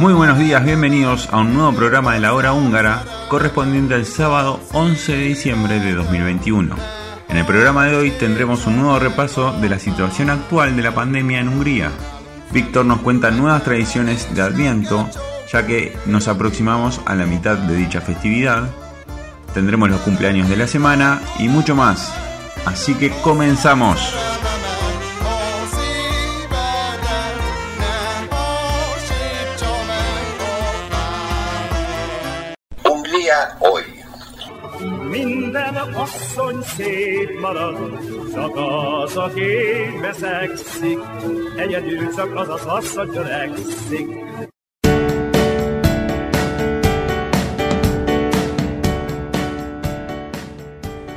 Muy buenos días, bienvenidos a un nuevo programa de la hora húngara correspondiente al sábado 11 de diciembre de 2021. En el programa de hoy tendremos un nuevo repaso de la situación actual de la pandemia en Hungría. Víctor nos cuenta nuevas tradiciones de Adviento, ya que nos aproximamos a la mitad de dicha festividad. Tendremos los cumpleaños de la semana y mucho más. Así que comenzamos. a szívedet, ne hasítsa meg a Hungría hoy.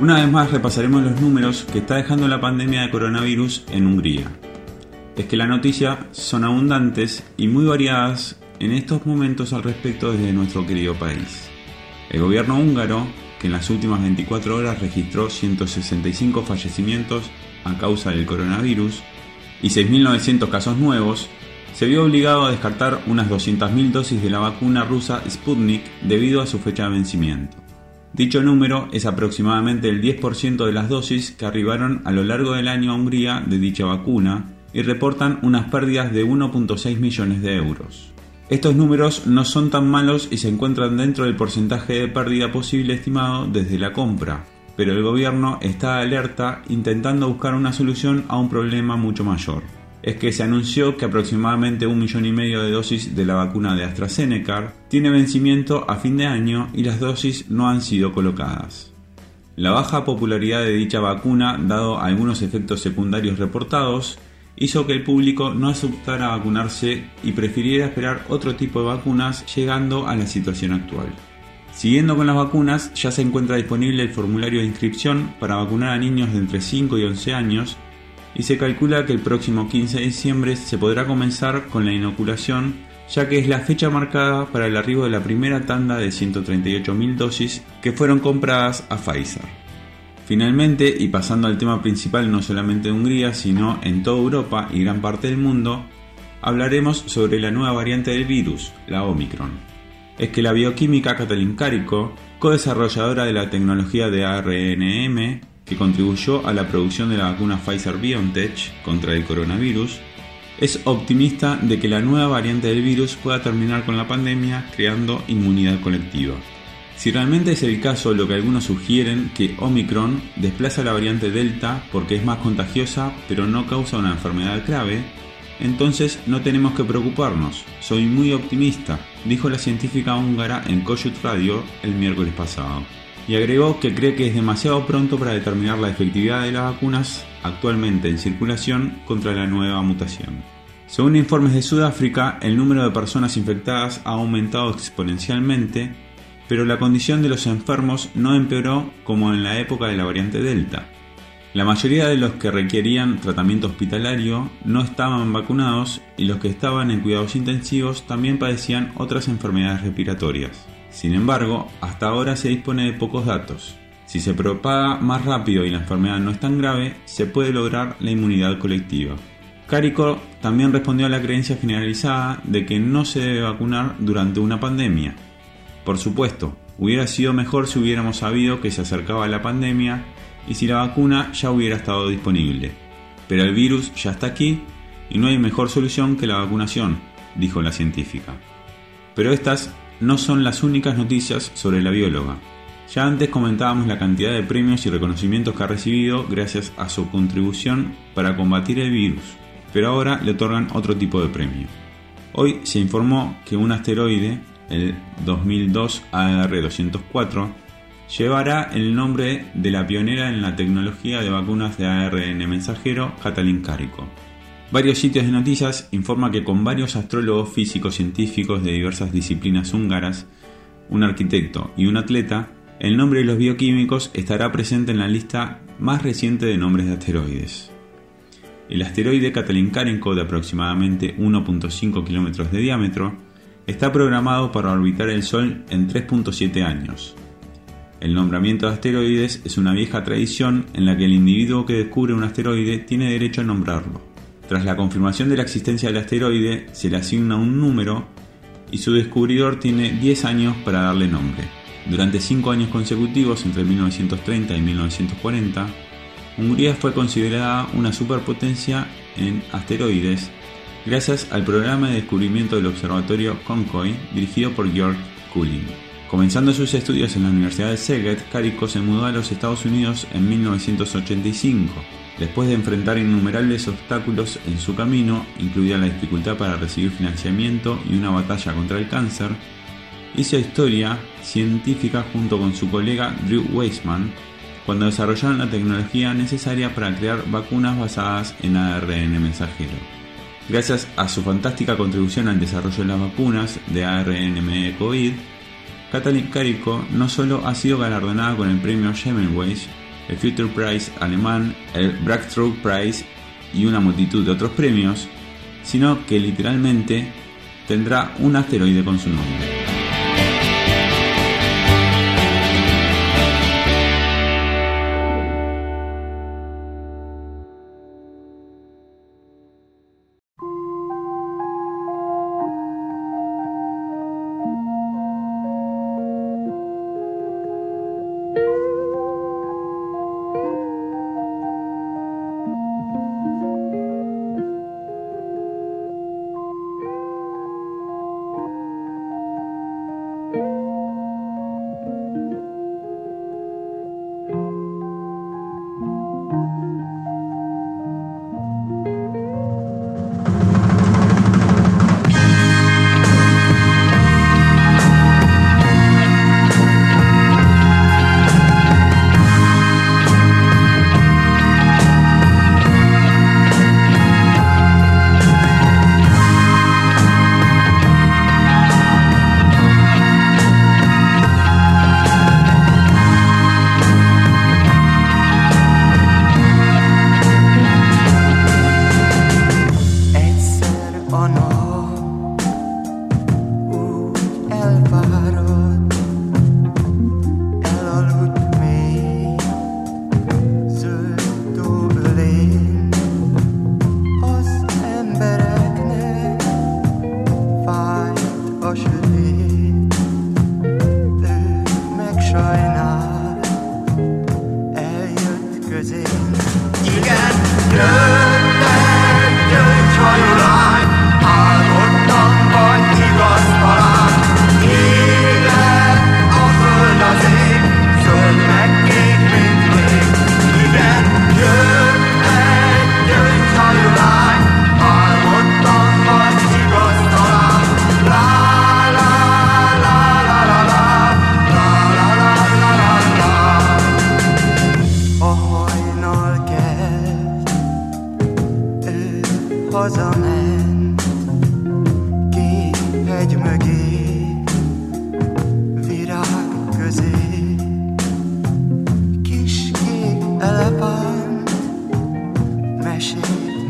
Una vez más repasaremos los números que está dejando la pandemia de coronavirus en Hungría. Es que las noticias son abundantes y muy variadas en estos momentos al respecto desde nuestro querido país. El gobierno húngaro, que en las últimas 24 horas registró 165 fallecimientos a causa del coronavirus y 6.900 casos nuevos, se vio obligado a descartar unas 200.000 dosis de la vacuna rusa Sputnik debido a su fecha de vencimiento. Dicho número es aproximadamente el 10% de las dosis que arribaron a lo largo del año a Hungría de dicha vacuna y reportan unas pérdidas de 1.6 millones de euros. Estos números no son tan malos y se encuentran dentro del porcentaje de pérdida posible estimado desde la compra, pero el gobierno está alerta intentando buscar una solución a un problema mucho mayor. Es que se anunció que aproximadamente un millón y medio de dosis de la vacuna de AstraZeneca tiene vencimiento a fin de año y las dosis no han sido colocadas. La baja popularidad de dicha vacuna, dado algunos efectos secundarios reportados, hizo que el público no aceptara vacunarse y prefiriera esperar otro tipo de vacunas llegando a la situación actual. Siguiendo con las vacunas, ya se encuentra disponible el formulario de inscripción para vacunar a niños de entre 5 y 11 años y se calcula que el próximo 15 de diciembre se podrá comenzar con la inoculación ya que es la fecha marcada para el arribo de la primera tanda de 138.000 dosis que fueron compradas a Pfizer. Finalmente, y pasando al tema principal no solamente de Hungría, sino en toda Europa y gran parte del mundo, hablaremos sobre la nueva variante del virus, la Omicron. Es que la bioquímica Katalin Kariko, co-desarrolladora de la tecnología de ARNM, que contribuyó a la producción de la vacuna Pfizer BioNTech contra el coronavirus, es optimista de que la nueva variante del virus pueda terminar con la pandemia creando inmunidad colectiva. Si realmente es el caso lo que algunos sugieren que Omicron desplaza la variante Delta porque es más contagiosa pero no causa una enfermedad grave, entonces no tenemos que preocuparnos, soy muy optimista, dijo la científica húngara en Kossuth Radio el miércoles pasado. Y agregó que cree que es demasiado pronto para determinar la efectividad de las vacunas actualmente en circulación contra la nueva mutación. Según informes de Sudáfrica, el número de personas infectadas ha aumentado exponencialmente, pero la condición de los enfermos no empeoró como en la época de la variante Delta. La mayoría de los que requerían tratamiento hospitalario no estaban vacunados y los que estaban en cuidados intensivos también padecían otras enfermedades respiratorias. Sin embargo, hasta ahora se dispone de pocos datos. Si se propaga más rápido y la enfermedad no es tan grave, se puede lograr la inmunidad colectiva. Carico también respondió a la creencia generalizada de que no se debe vacunar durante una pandemia. Por supuesto, hubiera sido mejor si hubiéramos sabido que se acercaba la pandemia y si la vacuna ya hubiera estado disponible. Pero el virus ya está aquí y no hay mejor solución que la vacunación, dijo la científica. Pero estas no son las únicas noticias sobre la bióloga. Ya antes comentábamos la cantidad de premios y reconocimientos que ha recibido gracias a su contribución para combatir el virus, pero ahora le otorgan otro tipo de premio. Hoy se informó que un asteroide, el 2002 AR-204, llevará el nombre de la pionera en la tecnología de vacunas de ARN mensajero, Katalin Kariko. Varios sitios de noticias informan que con varios astrólogos físicos científicos de diversas disciplinas húngaras, un arquitecto y un atleta, el nombre de los bioquímicos estará presente en la lista más reciente de nombres de asteroides. El asteroide Katalin-Karrenko, de aproximadamente 1.5 kilómetros de diámetro, está programado para orbitar el Sol en 3.7 años. El nombramiento de asteroides es una vieja tradición en la que el individuo que descubre un asteroide tiene derecho a nombrarlo. Tras la confirmación de la existencia del asteroide, se le asigna un número y su descubridor tiene 10 años para darle nombre. Durante 5 años consecutivos, entre 1930 y 1940, Hungría fue considerada una superpotencia en asteroides gracias al programa de descubrimiento del observatorio Konkoy dirigido por Georg Kuhlin. Comenzando sus estudios en la Universidad de Szeged, Kariko se mudó a los Estados Unidos en 1985. Después de enfrentar innumerables obstáculos en su camino, incluida la dificultad para recibir financiamiento y una batalla contra el cáncer, hizo historia científica junto con su colega Drew Weissman cuando desarrollaron la tecnología necesaria para crear vacunas basadas en ARN mensajero. Gracias a su fantástica contribución al desarrollo de las vacunas de ARN COVID, Katalin Kariko no solo ha sido galardonada con el premio Semmelweis, el Future Prize alemán, el Breakthrough Prize y una multitud de otros premios, sino que literalmente tendrá un asteroide con su nombre.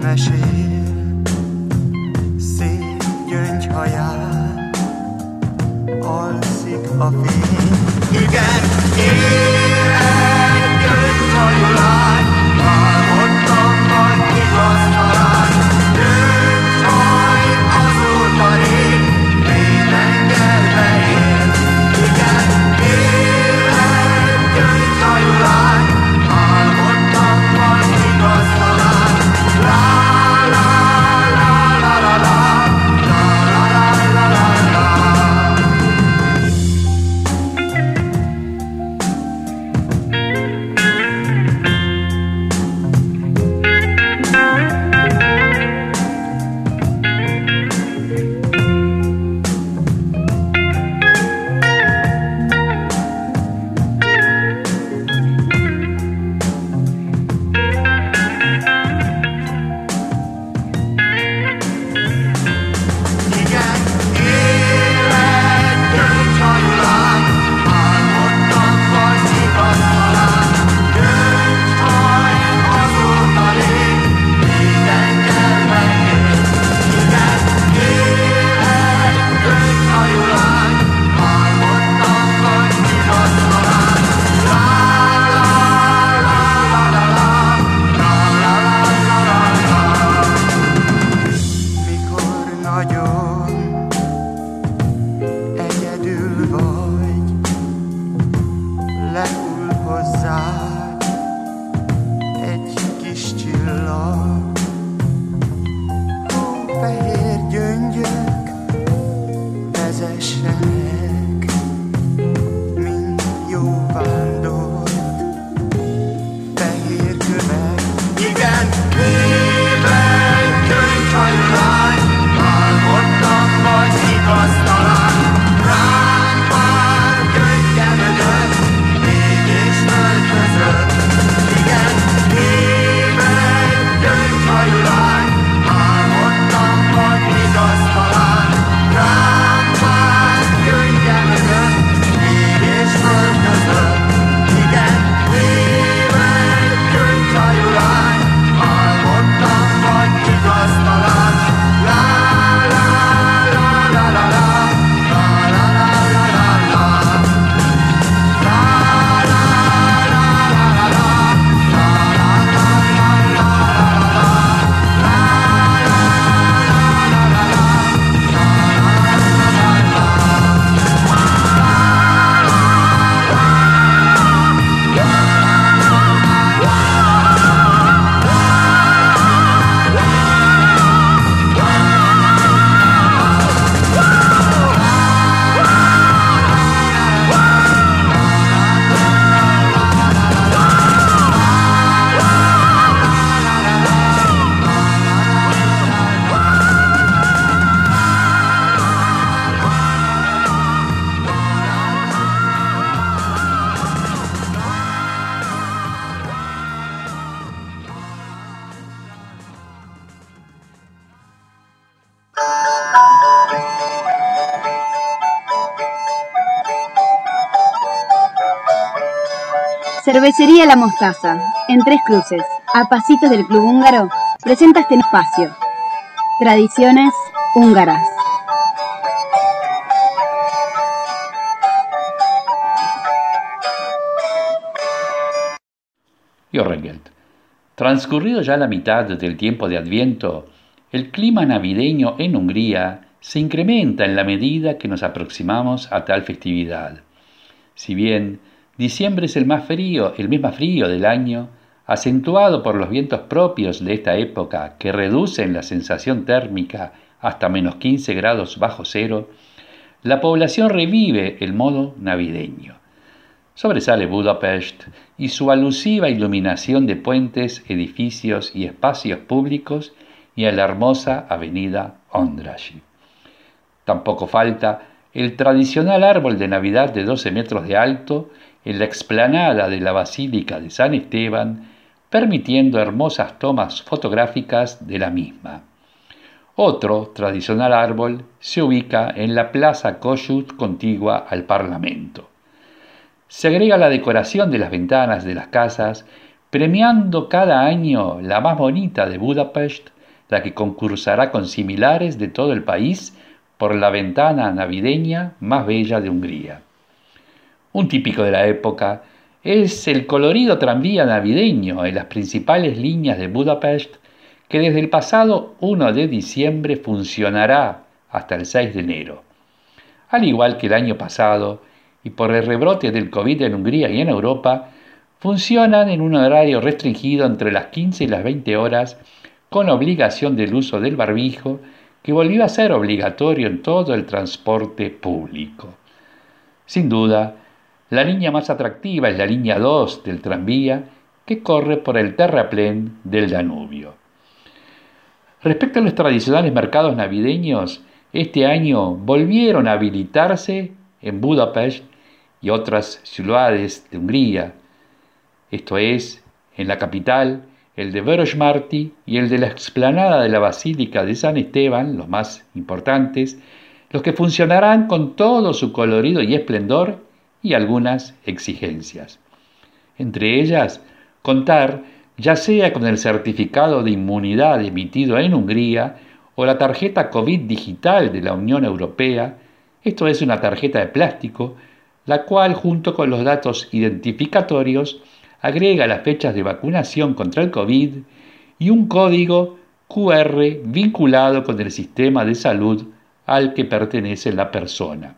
Mesél, szép gyöngyhaján, alszik a fény. Igen, él egy gyöngyhajulány, Cervecería La Mostaza, en Tres Cruces, a pasitos del Club Húngaro, presenta este espacio. Tradiciones húngaras. Jorrengeld. Transcurrido ya la mitad del tiempo de Adviento, el clima navideño en Hungría se incrementa en la medida que nos aproximamos a tal festividad. Si bien diciembre es el más frío, el más frío del año, acentuado por los vientos propios de esta época que reducen la sensación térmica hasta menos 15 grados bajo cero, la población revive el modo navideño. Sobresale Budapest y su alusiva iluminación de puentes, edificios y espacios públicos y a la hermosa avenida Ondraschi. Tampoco falta el tradicional árbol de Navidad de 12 metros de alto en la explanada de la Basílica de San Esteban, permitiendo hermosas tomas fotográficas de la misma. Otro tradicional árbol se ubica en la Plaza Kossuth contigua al Parlamento. Se agrega la decoración de las ventanas de las casas, premiando cada año la más bonita de Budapest, la que concursará con similares de todo el país por la ventana navideña más bella de Hungría. Un típico de la época es el colorido tranvía navideño en las principales líneas de Budapest que desde el pasado 1 de diciembre funcionará hasta el 6 de enero. Al igual que el año pasado, y por el rebrote del COVID en Hungría y en Europa, funcionan en un horario restringido entre las 15 y las 20 horas con obligación del uso del barbijo que volvió a ser obligatorio en todo el transporte público. Sin duda, la línea más atractiva es la línea 2 del tranvía que corre por el terraplén del Danubio. Respecto a los tradicionales mercados navideños, este año volvieron a habilitarse en Budapest y otras ciudades de Hungría, esto es, en la capital, el de Vörösmarty y el de la explanada de la Basílica de San Esteban, los más importantes, los que funcionarán con todo su colorido y esplendor y algunas exigencias. Entre ellas, contar ya sea con el certificado de inmunidad emitido en Hungría o la tarjeta COVID digital de la Unión Europea, esto es una tarjeta de plástico, la cual junto con los datos identificatorios agrega las fechas de vacunación contra el COVID y un código QR vinculado con el sistema de salud al que pertenece la persona.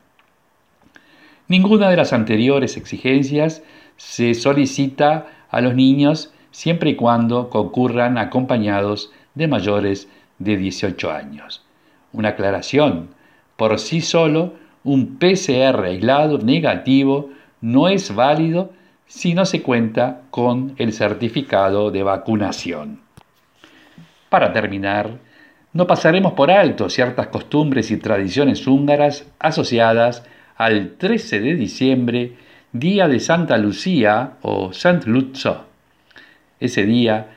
Ninguna de las anteriores exigencias se solicita a los niños siempre y cuando concurran acompañados de mayores de 18 años. Una aclaración, por sí solo, un PCR aislado negativo no es válido si no se cuenta con el certificado de vacunación. Para terminar, no pasaremos por alto ciertas costumbres y tradiciones húngaras asociadas al 13 de diciembre, día de Santa Lucía o Sant Luzzo. Ese día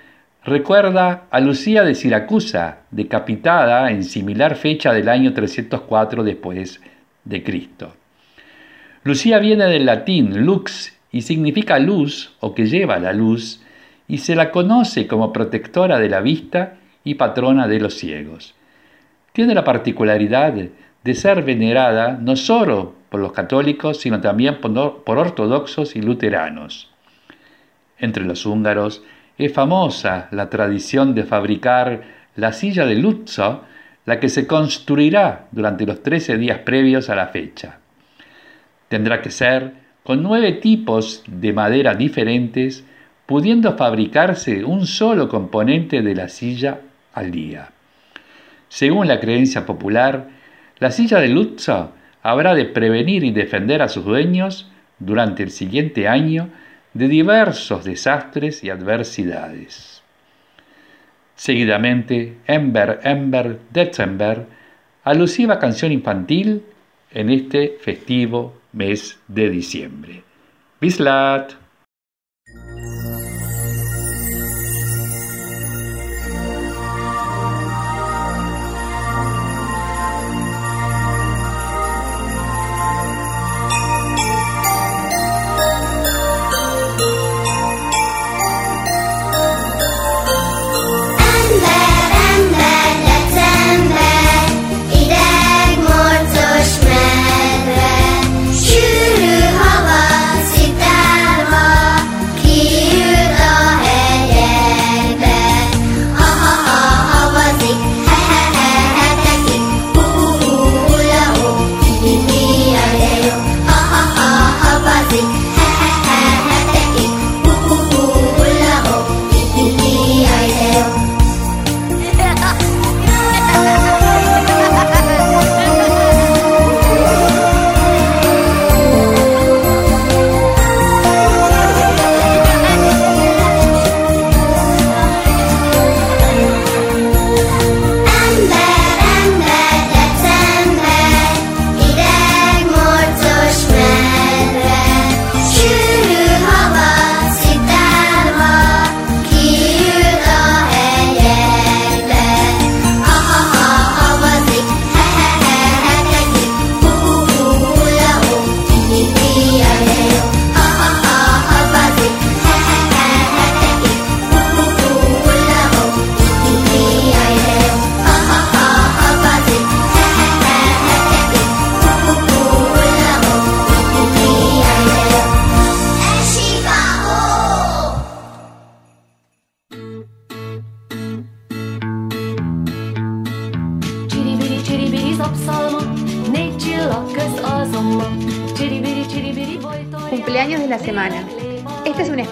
recuerda a Lucía de Siracusa, decapitada en similar fecha del año 304 después de Cristo. Lucía viene del latín lux y significa luz o que lleva la luz, y se la conoce como protectora de la vista y patrona de los ciegos. Tiene la particularidad de ser venerada no solo por los católicos, sino también por, ortodoxos y luteranos. Entre los húngaros es famosa la tradición de fabricar la silla de Lutzo, la que se construirá durante los 13 días previos a la fecha. Tendrá que ser con nueve tipos de madera diferentes, pudiendo fabricarse un solo componente de la silla al día. Según la creencia popular, la silla de Lutzo habrá de prevenir y defender a sus dueños durante el siguiente año de diversos desastres y adversidades. Seguidamente, Ember, Ember, December, alusiva canción infantil en este festivo mes de diciembre. Bislat.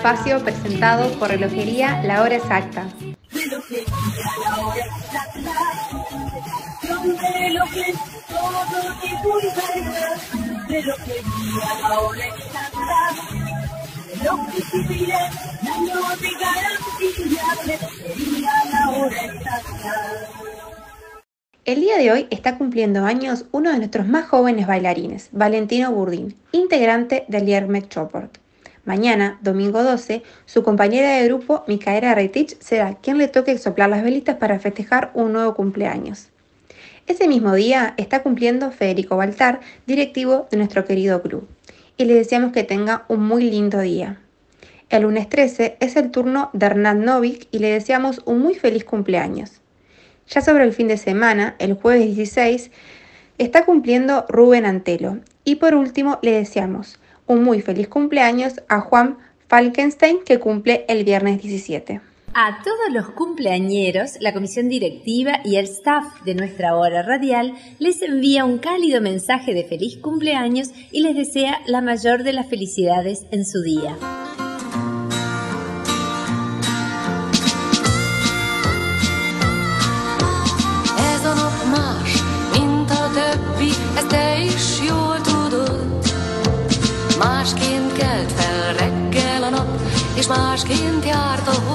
Espacio presentado por Relojería La Hora Exacta. El día de hoy está cumpliendo años uno de nuestros más jóvenes bailarines, Valentino Burdín, integrante del Yermek Choport. Mañana, domingo 12, su compañera de grupo, Micaela Retich, será quien le toque soplar las velitas para festejar un nuevo cumpleaños. Ese mismo día está cumpliendo Federico Baltar, directivo de nuestro querido club, y le deseamos que tenga un muy lindo día. El lunes 13 es el turno de Hernán Novik y le deseamos un muy feliz cumpleaños. Ya sobre el fin de semana, el jueves 16, está cumpliendo Rubén Antelo. Y por último, le deseamos un muy feliz cumpleaños a Juan Falkenstein, que cumple el viernes 17. A todos los cumpleañeros, la comisión directiva y el staff de nuestra hora radial les envía un cálido mensaje de feliz cumpleaños y les desea la mayor de las felicidades en su día. És másként járt a hold.